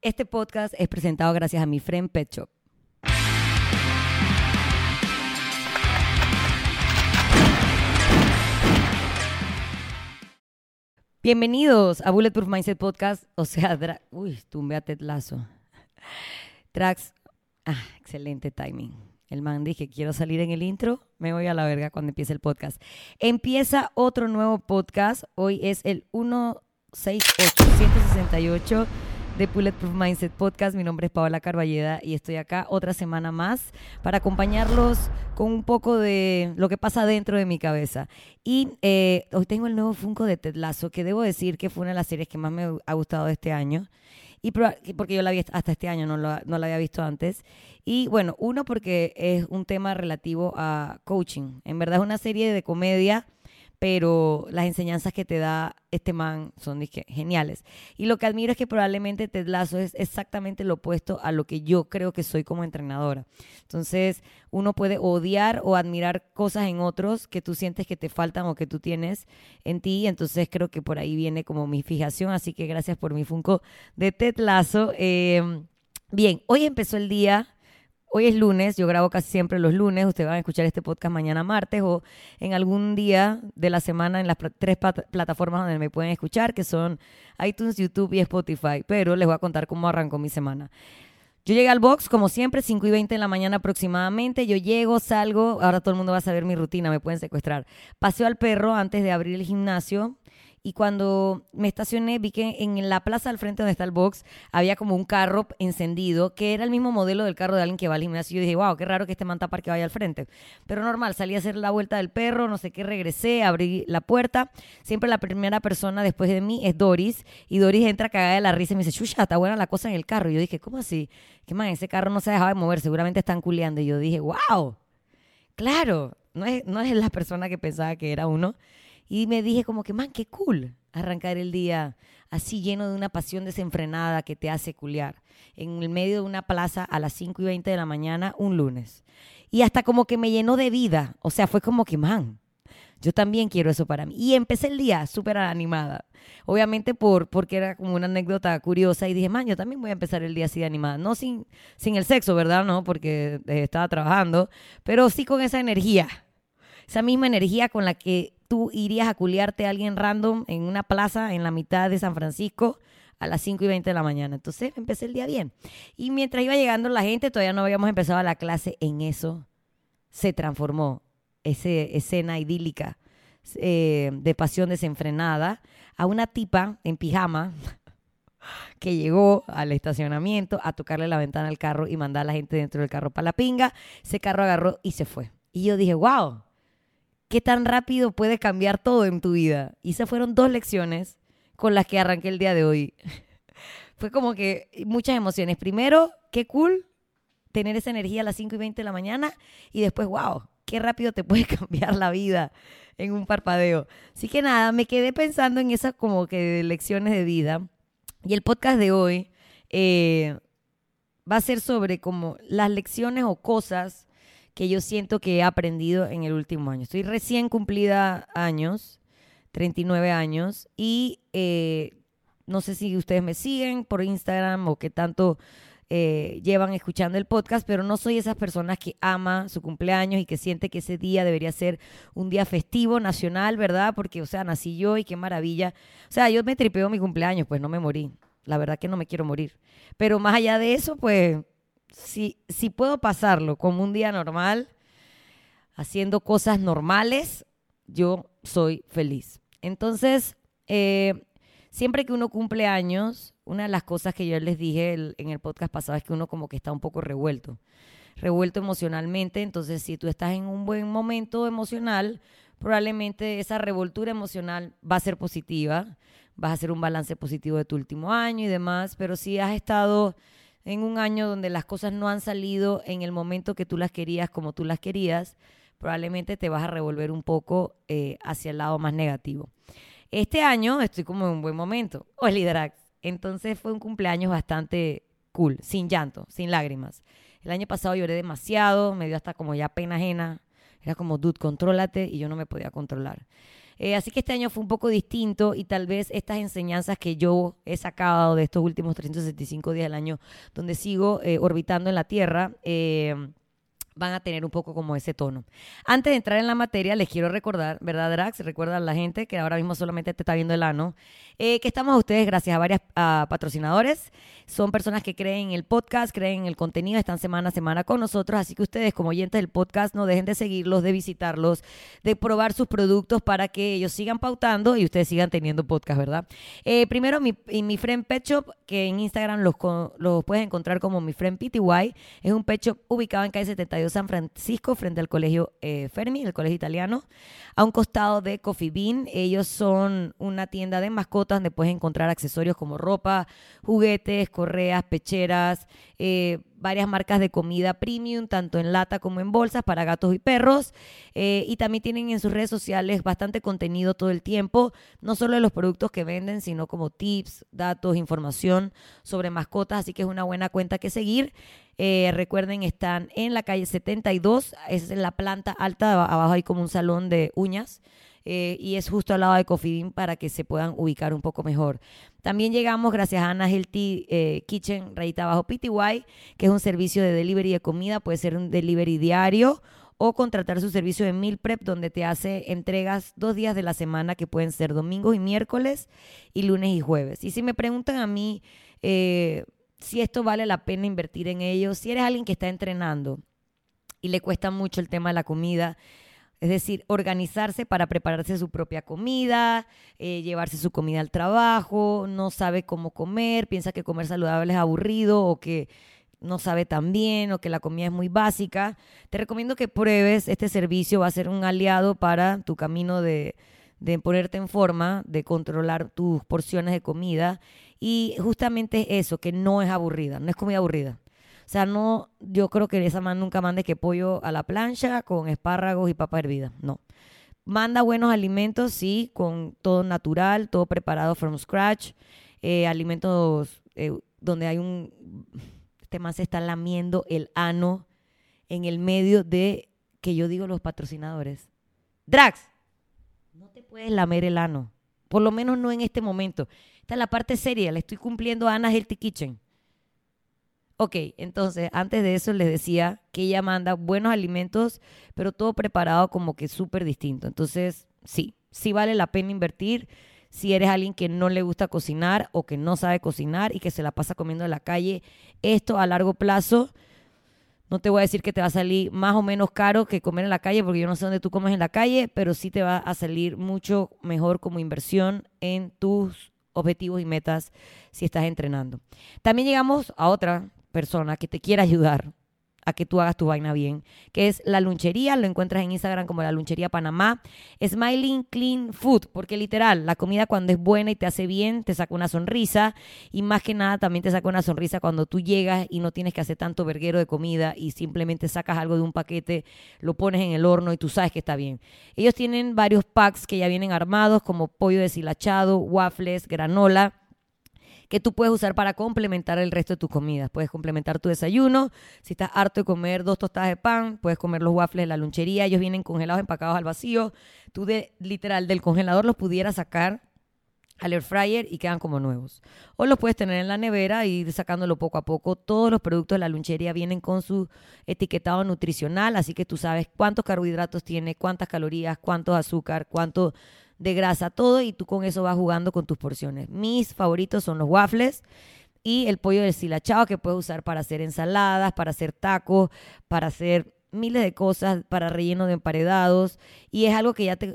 Este podcast es presentado gracias a mi friend Pet Shop. Bienvenidos a Bulletproof Mindset Podcast, o sea, uy, tumbé a Ted Lasso. Tracks, ah, excelente timing. El man dije, quiero salir en el intro, me voy a la verga cuando empiece el podcast. Empieza otro nuevo podcast, hoy es el 168, 168 de Bulletproof Mindset Podcast. Mi nombre es Paola Carballeda y estoy acá otra semana más para acompañarlos con un poco de lo que pasa dentro de mi cabeza. Y eh, hoy tengo el nuevo Funko de Ted Lasso, que debo decir que fue una de las series que más me ha gustado de este año. Y porque yo la vi hasta este año, no, no la había visto antes. Y bueno, uno porque es un tema relativo a coaching. En verdad es una serie de comedia, pero las enseñanzas que te da este man son geniales. Y lo que admiro es que probablemente Ted Lasso es exactamente lo opuesto a lo que yo creo que soy como entrenadora. Entonces, uno puede odiar o admirar cosas en otros que tú sientes que te faltan o que tú tienes en ti. Entonces, creo que por ahí viene como mi fijación. Así que gracias por mi Funko de Ted Lasso. Eh, bien, hoy empezó el día. Hoy es lunes, yo grabo casi siempre los lunes, ustedes van a escuchar este podcast mañana martes o en algún día de la semana en las tres plataformas donde me pueden escuchar, que son iTunes, YouTube y Spotify, pero les voy a contar cómo arrancó mi semana. Yo llegué al box, como siempre, 5 y 20 de la mañana aproximadamente. Yo llego, salgo, ahora todo el mundo va a saber mi rutina, me pueden secuestrar. Paseo al perro antes de abrir el gimnasio. Y cuando me estacioné, vi que en la plaza al frente donde está el box había como un carro encendido, que era el mismo modelo del carro de alguien que va al gimnasio. Yo dije, wow, qué raro que este manta que vaya al frente. Pero normal, salí a hacer la vuelta del perro, no sé qué, regresé, abrí la puerta. Siempre la primera persona después de mí es Doris. Y Doris entra cagada de la risa y me dice, chucha, está buena la cosa en el carro. Y yo dije, ¿cómo así? ¿Qué más? Ese carro no se ha dejado de mover, seguramente están culeando. Y yo dije, wow, claro, no es, no es la persona que pensaba que era uno. Y me dije como que, man, qué cool arrancar el día así lleno de una pasión desenfrenada que te hace culiar. En el medio de una plaza a las 5 y 20 de la mañana un lunes. Y hasta como que me llenó de vida. O sea, fue como que, man, yo también quiero eso para mí. Y empecé el día súper animada. Obviamente por, porque era como una anécdota curiosa y dije, man, yo también voy a empezar el día así de animada. No sin, sin el sexo, ¿verdad? No, porque eh, estaba trabajando, pero sí con esa energía. Esa misma energía con la que tú irías a culiarte a alguien random en una plaza en la mitad de San Francisco a las 5 y 20 de la mañana. Entonces empecé el día bien. Y mientras iba llegando la gente, todavía no habíamos empezado la clase, en eso se transformó esa escena idílica eh, de pasión desenfrenada a una tipa en pijama que llegó al estacionamiento a tocarle la ventana al carro y mandar a la gente dentro del carro para la pinga. Ese carro agarró y se fue. Y yo dije, wow, qué tan rápido puede cambiar todo en tu vida. Y esas fueron dos lecciones con las que arranqué el día de hoy. Fue como que muchas emociones. Primero, qué cool tener esa energía a las 5 y 20 de la mañana. Y después, wow, qué rápido te puede cambiar la vida en un parpadeo. Así que nada, me quedé pensando en esas como que lecciones de vida. Y el podcast de hoy eh, va a ser sobre como las lecciones o cosas que yo siento que he aprendido en el último año. Estoy recién cumplida años, 39 años, y eh, no sé si ustedes me siguen por Instagram o qué tanto eh, llevan escuchando el podcast, pero no soy esas personas que ama su cumpleaños y que siente que ese día debería ser un día festivo, nacional, ¿verdad? Porque, o sea, nací yo y qué maravilla. O sea, yo me tripeo mi cumpleaños, pues no me morí. La verdad que no me quiero morir. Pero más allá de eso, pues si, si puedo pasarlo como un día normal, haciendo cosas normales, yo soy feliz. Entonces, eh, siempre que uno cumple años, una de las cosas que yo les dije en el podcast pasado es que uno como que está un poco revuelto, revuelto emocionalmente. Entonces, si tú estás en un buen momento emocional, probablemente esa revoltura emocional va a ser positiva, vas a hacer un balance positivo de tu último año y demás, pero si has estado en un año donde las cosas no han salido en el momento que tú las querías como tú las querías, probablemente te vas a revolver un poco eh, hacia el lado más negativo. Este año estoy como en un buen momento, Oli Drax. Entonces fue un cumpleaños bastante cool, sin llanto, sin lágrimas. El año pasado lloré demasiado, me dio hasta como ya pena ajena. Era como, dude, contrólate, y yo no me podía controlar. Eh, así que este año fue un poco distinto y tal vez estas enseñanzas que yo he sacado de estos últimos 365 días del año, donde sigo eh, orbitando en la Tierra, eh, van a tener un poco como ese tono. Antes de entrar en la materia, les quiero recordar, ¿verdad, Drax? Recuerda a la gente que ahora mismo solamente te está viendo el ano, eh, que estamos a ustedes gracias a varios patrocinadores. Son personas que creen en el podcast, creen en el contenido, están semana a semana con nosotros, así que ustedes como oyentes del podcast no dejen de seguirlos, de visitarlos, de probar sus productos para que ellos sigan pautando y ustedes sigan teniendo podcast, ¿verdad? Eh, primero, mi, mi friend Pet Shop, que en Instagram los, los puedes encontrar como mi friend PTY, es un pet shop ubicado en calle 72 San Francisco, frente al colegio eh, Fermi, el colegio italiano, a un costado de Coffee Bean. Ellos son una tienda de mascotas donde puedes encontrar accesorios como ropa, juguetes, correas, pecheras, eh, varias marcas de comida premium, tanto en lata como en bolsas para gatos y perros. Eh, y también tienen en sus redes sociales bastante contenido todo el tiempo, no solo de los productos que venden, sino como tips, datos, información sobre mascotas. Así que es una buena cuenta que seguir. Eh, recuerden, están en la calle 72, es en la planta alta, abajo hay como un salón de uñas. Eh, y es justo al lado de Cofidin para que se puedan ubicar un poco mejor. También llegamos gracias a Ana Healthy eh, Kitchen, rayita abajo PTY, que es un servicio de delivery de comida, puede ser un delivery diario o contratar su servicio de meal prep donde te hace entregas dos días de la semana que pueden ser domingos y miércoles y lunes y jueves. Y si me preguntan a mí eh, si esto vale la pena invertir en ello, si eres alguien que está entrenando y le cuesta mucho el tema de la comida, es decir, organizarse para prepararse su propia comida, eh, llevarse su comida al trabajo, no sabe cómo comer, piensa que comer saludable es aburrido o que no sabe tan bien o que la comida es muy básica. Te recomiendo que pruebes este servicio, va a ser un aliado para tu camino de, de ponerte en forma, de controlar tus porciones de comida. Y justamente eso, que no es aburrida, no es comida aburrida. O sea, no, yo creo que esa man nunca mande que pollo a la plancha con espárragos y papa hervida. No. Manda buenos alimentos, sí, con todo natural, todo preparado from scratch. Eh, alimentos eh, donde hay un. Este man se está lamiendo el ano en el medio de, que yo digo los patrocinadores. Drax, no te puedes lamer el ano. Por lo menos no en este momento. Esta es la parte seria. Le estoy cumpliendo a Ana Healthy Kitchen. Ok, entonces antes de eso les decía que ella manda buenos alimentos, pero todo preparado como que súper distinto. Entonces, sí, sí vale la pena invertir si eres alguien que no le gusta cocinar o que no sabe cocinar y que se la pasa comiendo en la calle. Esto a largo plazo, no te voy a decir que te va a salir más o menos caro que comer en la calle, porque yo no sé dónde tú comes en la calle, pero sí te va a salir mucho mejor como inversión en tus objetivos y metas si estás entrenando. También llegamos a otra persona que te quiera ayudar a que tú hagas tu vaina bien, que es la lunchería, lo encuentras en Instagram como la lunchería Panamá, Smiling Clean Food, porque literal, la comida cuando es buena y te hace bien, te saca una sonrisa, y más que nada también te saca una sonrisa cuando tú llegas y no tienes que hacer tanto verguero de comida y simplemente sacas algo de un paquete, lo pones en el horno y tú sabes que está bien. Ellos tienen varios packs que ya vienen armados, como pollo deshilachado, waffles, granola, que tú puedes usar para complementar el resto de tus comidas. Puedes complementar tu desayuno. Si estás harto de comer dos tostadas de pan, puedes comer los waffles de la lunchería. Ellos vienen congelados, empacados al vacío. Tú de literal del congelador los pudieras sacar al air fryer y quedan como nuevos. O los puedes tener en la nevera y ir sacándolo poco a poco. Todos los productos de la lunchería vienen con su etiquetado nutricional, así que tú sabes cuántos carbohidratos tiene, cuántas calorías, cuántos azúcar, cuánto de grasa, todo, y tú con eso vas jugando con tus porciones. Mis favoritos son los waffles y el pollo deshilachado que puedes usar para hacer ensaladas, para hacer tacos, para hacer miles de cosas para relleno de emparedados y es algo que ya te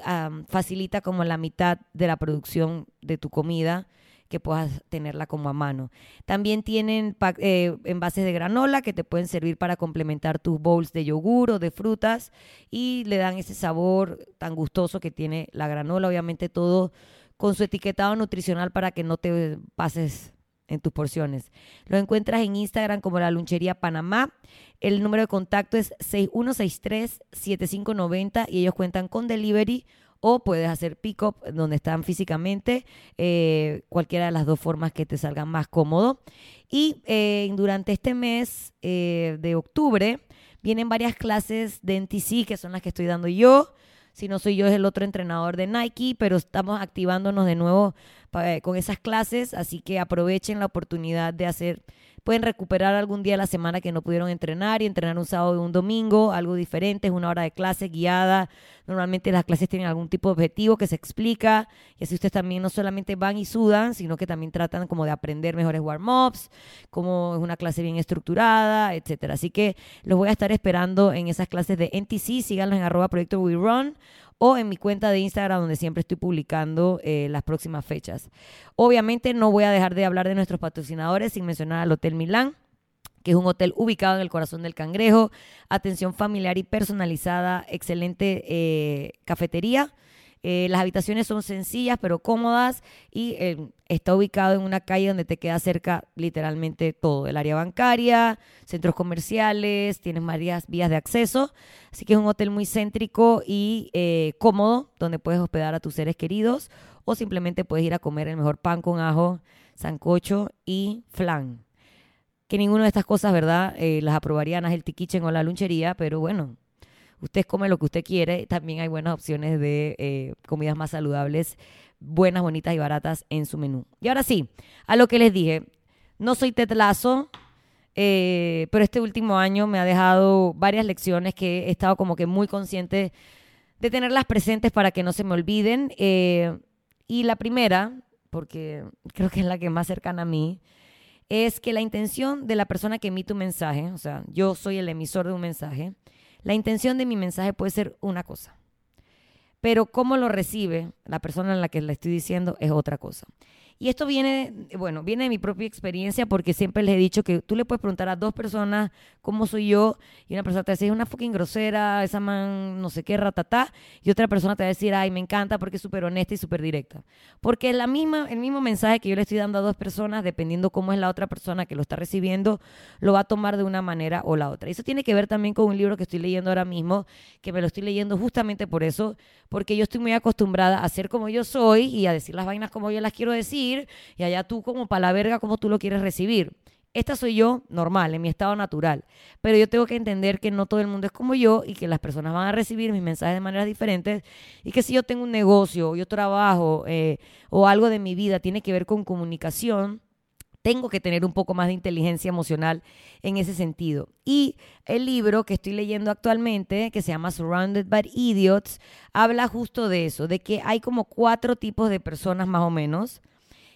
facilita como la mitad de la producción de tu comida que puedas tenerla como a mano. También tienen eh, envases de granola que te pueden servir para complementar tus bowls de yogur o de frutas y le dan ese sabor tan gustoso que tiene la granola, obviamente todo con su etiquetado nutricional para que no te pases en tus porciones. Lo encuentras en Instagram como la Lunchería Panamá. El número de contacto es 6163-7590 y ellos cuentan con delivery o puedes hacer pick-up donde están físicamente, eh, cualquiera de las dos formas que te salgan más cómodo. Y eh, durante este mes eh, de octubre vienen varias clases de NTC, que son las que estoy dando yo. Si no soy yo, es el otro entrenador de Nike, pero estamos activándonos de nuevo con esas clases, así que aprovechen la oportunidad de hacer Pueden recuperar algún día de la semana que no pudieron entrenar y entrenar un sábado o un domingo, algo diferente, es una hora de clase guiada. Normalmente las clases tienen algún tipo de objetivo que se explica y así ustedes también no solamente van y sudan, sino que también tratan como de aprender mejores warm-ups, como es una clase bien estructurada, etcétera. Así que los voy a estar esperando en esas clases de NTC, síganlos en arroba proyecto We Run o en mi cuenta de Instagram donde siempre estoy publicando eh, las próximas fechas. Obviamente no voy a dejar de hablar de nuestros patrocinadores sin mencionar al Hotel Milán que es un hotel ubicado en el corazón del cangrejo, atención familiar y personalizada, excelente eh, cafetería, eh, las habitaciones son sencillas pero cómodas y eh, está ubicado en una calle donde te queda cerca literalmente todo, el área bancaria, centros comerciales, tienes varias vías de acceso, así que es un hotel muy céntrico y eh, cómodo donde puedes hospedar a tus seres queridos o simplemente puedes ir a comer el mejor pan con ajo, sancocho y flan. Que ninguna de estas cosas, ¿verdad? las aprobarían el Kitchen o la lunchería, pero bueno, usted come lo que usted quiere. También hay buenas opciones de eh, comidas más saludables, buenas, bonitas y baratas en su menú. Y ahora sí, a lo que les dije, no soy tetlazo, eh, pero este último año me ha dejado varias lecciones que he estado como que muy consciente de tenerlas presentes para que no se me olviden. Eh, y la primera, porque creo que es la que más cercana a mí, es que la intención de la persona que emite un mensaje, o sea, yo soy el emisor de un mensaje, la intención de mi mensaje puede ser una cosa, pero cómo lo recibe la persona en la que le estoy diciendo es otra cosa. Y esto viene, bueno, viene de mi propia experiencia porque siempre les he dicho que tú le puedes preguntar a dos personas cómo soy yo y una persona te va a decir, es una fucking grosera, esa man no sé qué, ratatá, y otra persona te va a decir, ay, me encanta porque es súper honesta y súper directa. Porque la misma, el mismo mensaje que yo le estoy dando a dos personas, dependiendo cómo es la otra persona que lo está recibiendo, lo va a tomar de una manera o la otra. Y eso tiene que ver también con un libro que estoy leyendo ahora mismo, que me lo estoy leyendo justamente por eso, porque yo estoy muy acostumbrada a ser como yo soy y a decir las vainas como yo las quiero decir y allá tú como para la verga como tú lo quieres recibir. Esta soy yo normal, en mi estado natural. Pero yo tengo que entender que no todo el mundo es como yo y que las personas van a recibir mis mensajes de maneras diferentes y que si yo tengo un negocio, yo trabajo eh, o algo de mi vida tiene que ver con comunicación, tengo que tener un poco más de inteligencia emocional en ese sentido. Y el libro que estoy leyendo actualmente, que se llama Surrounded by Idiots, habla justo de eso, de que hay como cuatro tipos de personas más o menos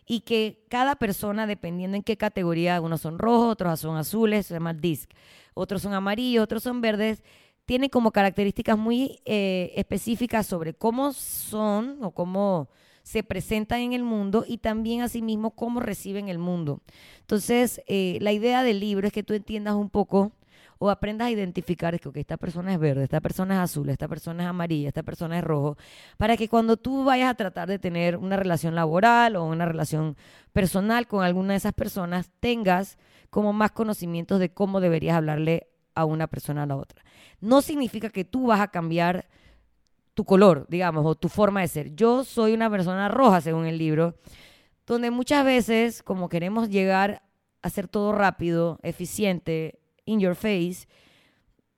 y que cada persona, dependiendo en qué categoría, unos son rojos, otros son azules, se llama disc, otros son amarillos, otros son verdes, tienen como características muy eh, específicas sobre cómo son o cómo se presentan en el mundo y también asimismo cómo reciben el mundo. Entonces, eh, la idea del libro es que tú entiendas un poco o aprendas a identificar que esta persona es verde, esta persona es azul, esta persona es amarilla, esta persona es rojo, para que cuando tú vayas a tratar de tener una relación laboral o una relación personal con alguna de esas personas, tengas como más conocimientos de cómo deberías hablarle a una persona a la otra. No significa que tú vas a cambiar tu color, digamos, o tu forma de ser. Yo soy una persona roja, según el libro, donde muchas veces, como queremos llegar a hacer todo rápido, eficiente, in your face,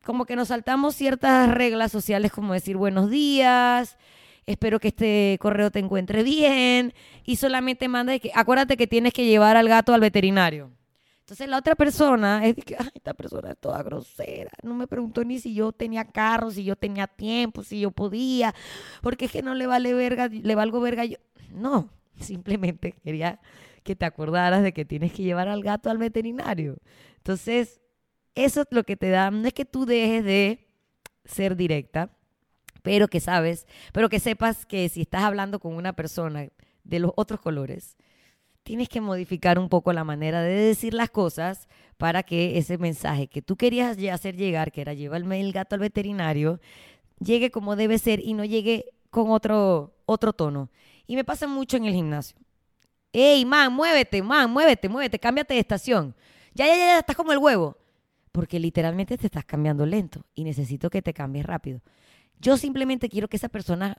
como que nos saltamos ciertas reglas sociales como decir buenos días, espero que este correo te encuentre bien y solamente manda que acuérdate que tienes que llevar al gato al veterinario. Entonces la otra persona es que, esta persona es toda grosera, no me preguntó ni si yo tenía carro, si yo tenía tiempo, si yo podía, porque es que no le vale verga, le valgo verga yo. No, simplemente quería que te acordaras de que tienes que llevar al gato al veterinario. Entonces, eso es lo que te da, no es que tú dejes de ser directa, pero que sabes, pero que sepas que si estás hablando con una persona de los otros colores, tienes que modificar un poco la manera de decir las cosas para que ese mensaje que tú querías hacer llegar, que era llévame el gato al veterinario, llegue como debe ser y no llegue con otro, otro tono. Y me pasa mucho en el gimnasio. Ey, man, muévete, man, muévete, muévete, cámbiate de estación. Ya, ya, ya, estás como el huevo porque literalmente te estás cambiando lento y necesito que te cambies rápido. Yo simplemente quiero que esa persona,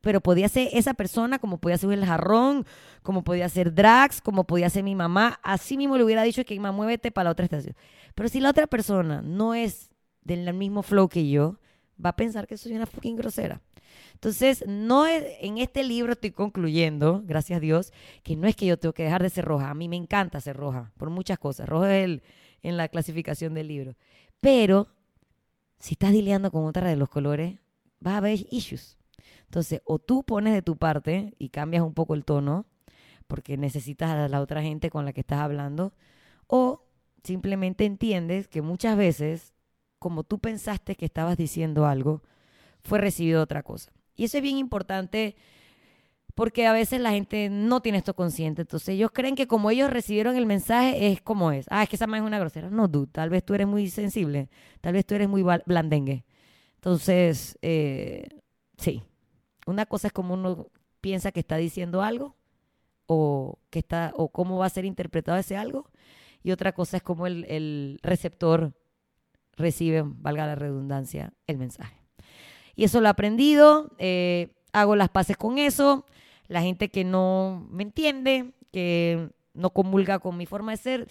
pero podía ser esa persona como podía ser el jarrón, como podía ser Drax, como podía ser mi mamá, así mismo le hubiera dicho que mamá muévete para la otra estación. Pero si la otra persona no es del mismo flow que yo, va a pensar que soy una fucking grosera. Entonces, no es, en este libro estoy concluyendo, gracias a Dios, que no es que yo tengo que dejar de ser roja. A mí me encanta ser roja por muchas cosas. Rojo es el, en la clasificación del libro. Pero si estás lidiando con otra de los colores, vas a haber issues. Entonces, o tú pones de tu parte y cambias un poco el tono, porque necesitas a la otra gente con la que estás hablando, o simplemente entiendes que muchas veces, como tú pensaste que estabas diciendo algo, fue recibido otra cosa. Y eso es bien importante porque a veces la gente no tiene esto consciente. Entonces ellos creen que como ellos recibieron el mensaje es como es. Ah, es que esa más es una grosera. No, dude, tal vez tú eres muy sensible, tal vez tú eres muy blandengue. Entonces, eh, sí, una cosa es como uno piensa que está diciendo algo o, que está, o cómo va a ser interpretado ese algo. Y otra cosa es cómo el, receptor recibe, valga la redundancia, el mensaje. Y eso lo he aprendido, eh, hago las paces con eso. La gente que no me entiende, que no comulga con mi forma de ser,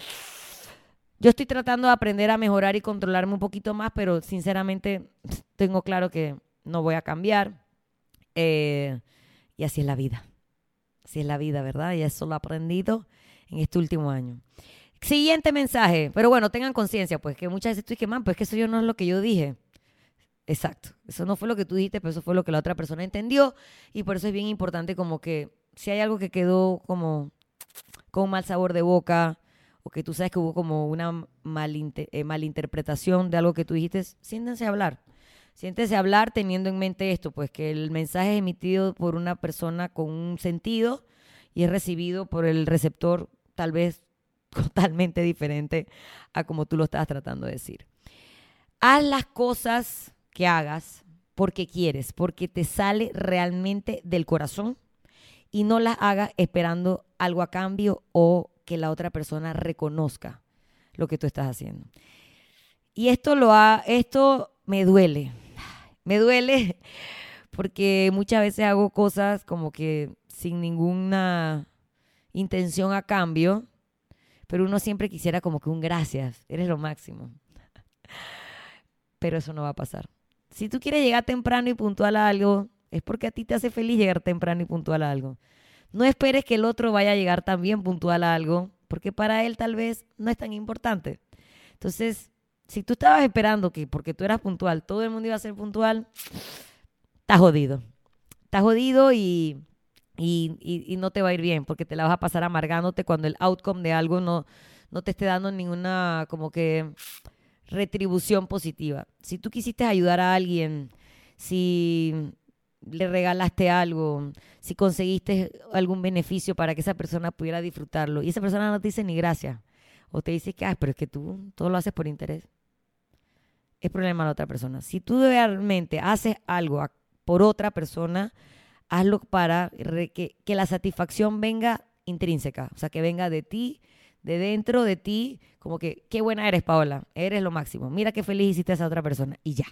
yo estoy tratando de aprender a mejorar y controlarme un poquito más, pero sinceramente tengo claro que no voy a cambiar. Eh, y así es la vida. Así es la vida, ¿verdad? Y eso lo he aprendido en este último año. Siguiente mensaje. Pero bueno, tengan conciencia, pues que muchas veces dices, man, pues que eso yo no es lo que yo dije. Exacto. Eso no fue lo que tú dijiste, pero eso fue lo que la otra persona entendió. Y por eso es bien importante como que si hay algo que quedó como con mal sabor de boca o que tú sabes que hubo como una eh, malinterpretación de algo que tú dijiste, siéntense a hablar. Siéntese a hablar teniendo en mente esto, pues que el mensaje es emitido por una persona con un sentido y es recibido por el receptor tal vez totalmente diferente a como tú lo estás tratando de decir. Haz las cosas que hagas porque quieres, porque te sale realmente del corazón y no las hagas esperando algo a cambio o que la otra persona reconozca lo que tú estás haciendo. Y esto lo ha, esto me duele, me duele porque muchas veces hago cosas como que sin ninguna intención a cambio, pero uno siempre quisiera como que un gracias, eres lo máximo. Pero eso no va a pasar. Si tú quieres llegar temprano y puntual a algo, es porque a ti te hace feliz llegar temprano y puntual a algo. No esperes que el otro vaya a llegar también puntual a algo, porque para él tal vez no es tan importante. Entonces, si tú estabas esperando que porque tú eras puntual, todo el mundo iba a ser puntual, estás jodido. Estás jodido y, y, no te va a ir bien porque te la vas a pasar amargándote cuando el outcome de algo no, no te esté dando ninguna como que retribución positiva. Si tú quisiste ayudar a alguien, si le regalaste algo, si conseguiste algún beneficio para que esa persona pudiera disfrutarlo y esa persona no te dice ni gracias o te dice que, ah, pero es que tú todo lo haces por interés es problema de la otra persona. Si tú realmente haces algo por otra persona, hazlo para que, que la satisfacción venga intrínseca, o sea, que venga de ti, de dentro de ti, como que, qué buena eres, Paola, eres lo máximo, mira qué feliz hiciste a esa otra persona, y ya.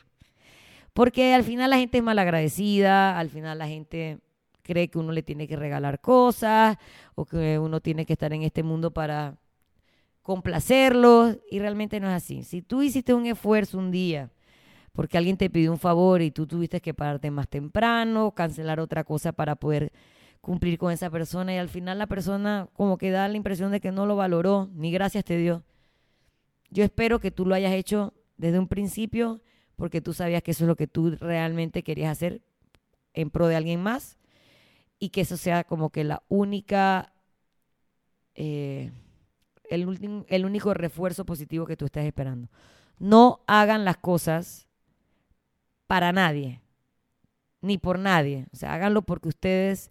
Porque al final la gente es malagradecida, al final la gente cree que uno le tiene que regalar cosas, o que uno tiene que estar en este mundo para complacerlos y realmente no es así. Si tú hiciste un esfuerzo un día porque alguien te pidió un favor y tú tuviste que pararte más temprano, cancelar otra cosa para poder cumplir con esa persona y al final la persona como que da la impresión de que no lo valoró, ni gracias te dio. Yo espero que tú lo hayas hecho desde un principio porque tú sabías que eso es lo que tú realmente querías hacer en pro de alguien más y que eso sea como que la única... Eh, el, el único refuerzo positivo que tú estás esperando. No hagan las cosas para nadie, ni por nadie. O sea, háganlo porque ustedes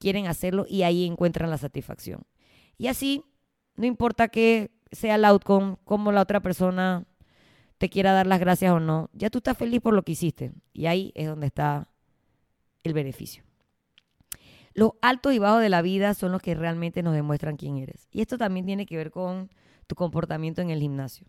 quieren hacerlo y ahí encuentran la satisfacción. Y así, no importa que sea el outcome, como la otra persona te quiera dar las gracias o no, ya tú estás feliz por lo que hiciste. Y ahí es donde está el beneficio. Los altos y bajos de la vida son los que realmente nos demuestran quién eres. Y esto también tiene que ver con tu comportamiento en el gimnasio.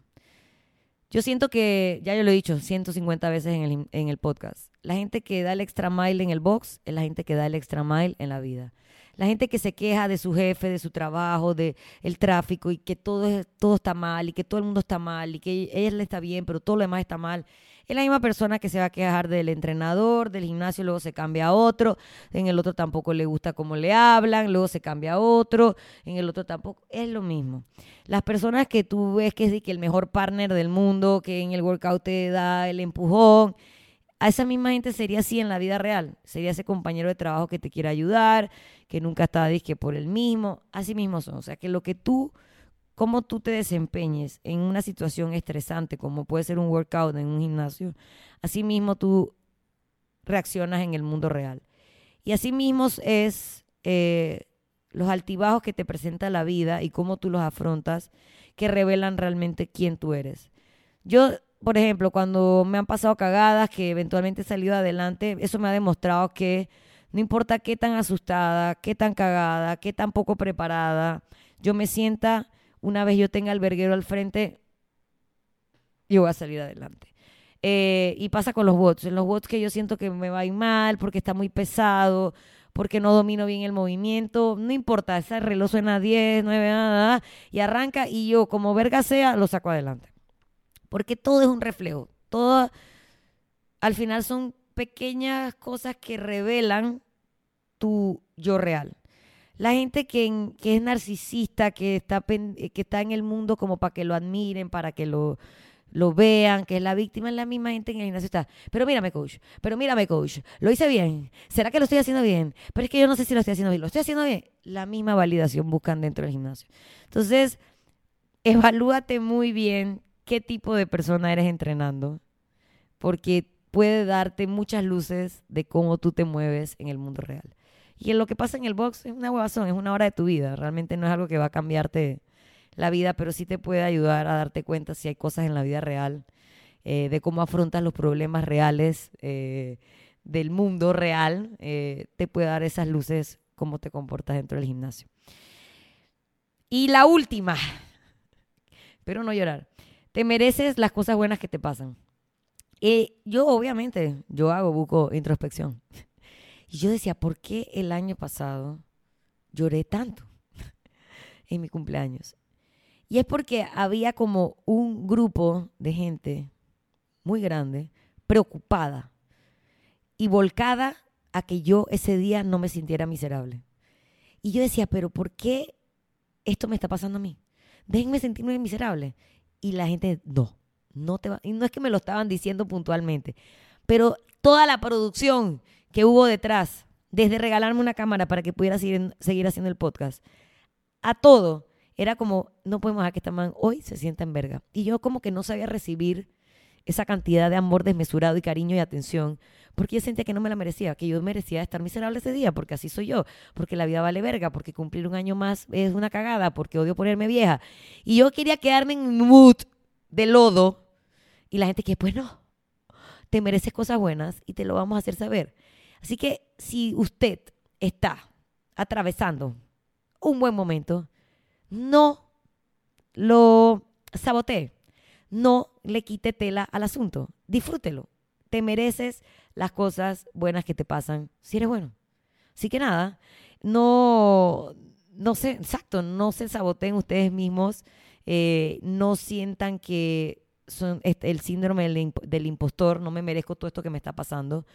Yo siento que, ya yo lo he dicho 150 veces en el, en el podcast, la gente que da el extra mile en el box es la gente que da el extra mile en la vida. La gente que se queja de su jefe, de su trabajo, de el tráfico y que todo, todo está mal y que todo el mundo está mal y que ella le está bien, pero todo lo demás está mal. Es la misma persona que se va a quejar del entrenador, del gimnasio, luego se cambia a otro, en el otro tampoco le gusta cómo le hablan, luego se cambia a otro, en el otro tampoco. Es lo mismo. Las personas que tú ves que es el mejor partner del mundo, que en el workout te da el empujón, a esa misma gente sería así en la vida real. Sería ese compañero de trabajo que te quiere ayudar, que nunca está disque por el mismo. Así mismo son. O sea, que lo que tú, cómo tú te desempeñes en una situación estresante, como puede ser un workout en un gimnasio, así mismo tú reaccionas en el mundo real. Y así mismo es eh, los altibajos que te presenta la vida y cómo tú los afrontas que revelan realmente quién tú eres. Yo por ejemplo, cuando me han pasado cagadas que eventualmente he salido adelante, eso me ha demostrado que no importa qué tan asustada, qué tan cagada, qué tan poco preparada, yo me sienta, una vez yo tenga el verguero al frente, yo voy a salir adelante. Eh, y pasa con los bots. En los bots que yo siento que me va a ir mal porque está muy pesado, porque no domino bien el movimiento, no importa, ese reloj suena a 10, 9, nada, y arranca y yo como verga sea, lo saco adelante porque todo es un reflejo. Todo, al final son pequeñas cosas que revelan tu yo real. La gente que, es narcisista, que está, que está en el mundo como para que lo admiren, para que lo, lo vean, que es la víctima, es la misma gente en el gimnasio está. Pero mírame, coach, pero mírame, coach, lo hice bien. ¿Será que lo estoy haciendo bien? Pero es que yo no sé si lo estoy haciendo bien. ¿Lo estoy haciendo bien? La misma validación buscan dentro del gimnasio. Entonces, evalúate muy bien qué tipo de persona eres entrenando, porque puede darte muchas luces de cómo tú te mueves en el mundo real. Y en lo que pasa en el box es una huevazón, es una hora de tu vida. Realmente no es algo que va a cambiarte la vida, pero sí te puede ayudar a darte cuenta si hay cosas en la vida real, eh, de cómo afrontas los problemas reales eh, del mundo real. Eh, te puede dar esas luces, cómo te comportas dentro del gimnasio. Y la última, pero no llorar. Te mereces las cosas buenas que te pasan. Y yo, obviamente, yo hago, buco introspección. Y yo decía, ¿por qué el año pasado lloré tanto en mi cumpleaños? Y es porque había como un grupo de gente muy grande, preocupada y volcada a que yo ese día no me sintiera miserable. Y yo decía, pero ¿por qué esto me está pasando a mí? Déjenme sentirme miserable y la gente no, no te va, y no es que me lo estaban diciendo puntualmente, pero toda la producción que hubo detrás, desde regalarme una cámara para que pudiera seguir, seguir haciendo el podcast, a todo, era como, no podemos dejar que esta man hoy se sienta en verga. Y yo como que no sabía recibir esa cantidad de amor desmesurado y cariño y atención, porque yo sentía que no me la merecía, que yo merecía estar miserable ese día, porque así soy yo, porque la vida vale verga, porque cumplir un año más es una cagada, porque odio ponerme vieja. Y yo quería quedarme en mood de lodo, y la gente que, pues no, te mereces cosas buenas y te lo vamos a hacer saber. Así que si usted está atravesando un buen momento, no lo sabotee no le quite tela al asunto. Disfrútelo. Te mereces las cosas buenas que te pasan si eres bueno. Así que nada, no, no sé, exacto, no se saboteen ustedes mismos, eh, no sientan que son el síndrome del, impostor, no me merezco todo esto que me está pasando,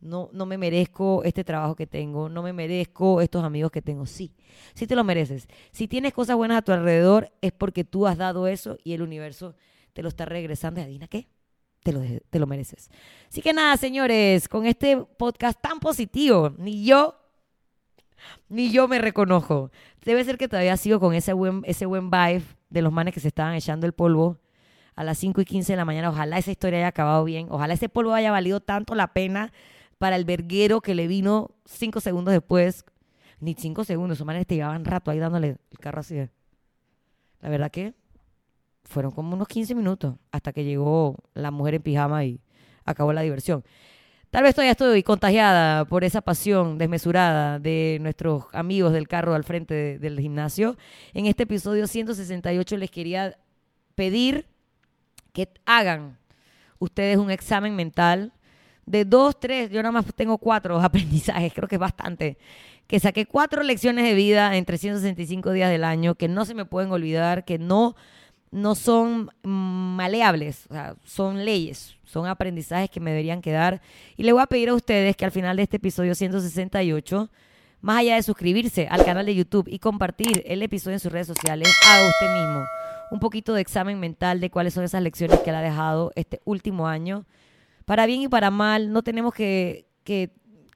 no, no me merezco este trabajo que tengo, no me merezco estos amigos que tengo. Sí, sí te lo mereces. Si tienes cosas buenas a tu alrededor es porque tú has dado eso y el universo te lo está regresando y adivina qué, te lo, te lo mereces. Así que nada, señores, con este podcast tan positivo, ni yo, ni yo me reconozco. Debe ser que todavía sigo con ese buen, ese buen vibe de los manes que se estaban echando el polvo a las 5 y 15 de la mañana. Ojalá esa historia haya acabado bien. Ojalá ese polvo haya valido tanto la pena para el verguero que le vino cinco segundos después. Ni cinco segundos, esos manes te llevaban rato ahí dándole el carro así. La verdad que fueron como unos 15 minutos hasta que llegó la mujer en pijama y acabó la diversión. Tal vez todavía estoy contagiada por esa pasión desmesurada de nuestros amigos del carro al frente del gimnasio. En este episodio 168 les quería pedir que hagan ustedes un examen mental de dos, tres, yo nada más tengo cuatro aprendizajes, creo que es bastante que saqué cuatro lecciones de vida en 365 días del año que no se me pueden olvidar, que no, no son maleables, o sea, son leyes, son aprendizajes que me deberían quedar. Y le voy a pedir a ustedes que al final de este episodio 168, más allá de suscribirse al canal de YouTube y compartir el episodio en sus redes sociales, haga usted mismo un poquito de examen mental de cuáles son esas lecciones que le ha dejado este último año. Para bien y para mal, no tenemos que, que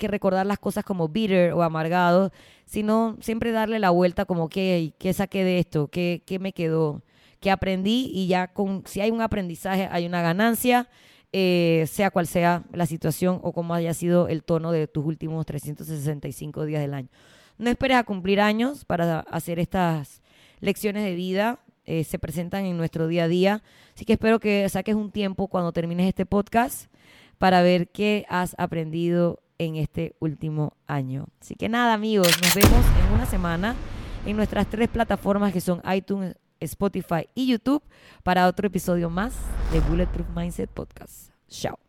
recordar las cosas como bitter o amargado, sino siempre darle la vuelta como, que ¿qué saqué de esto? ¿Qué, ¿Qué me quedó? ¿Qué aprendí? Y ya con, si hay un aprendizaje, hay una ganancia, eh, sea cual sea la situación o como haya sido el tono de tus últimos 365 días del año. No esperes a cumplir años para hacer estas lecciones de vida. Eh, se presentan en nuestro día a día. Así que espero que saques un tiempo cuando termines este podcast para ver qué has aprendido en este último año. Así que nada, amigos, nos vemos en una semana en nuestras tres plataformas que son iTunes, Spotify y YouTube para otro episodio más de Bulletproof Mindset Podcast. Chao.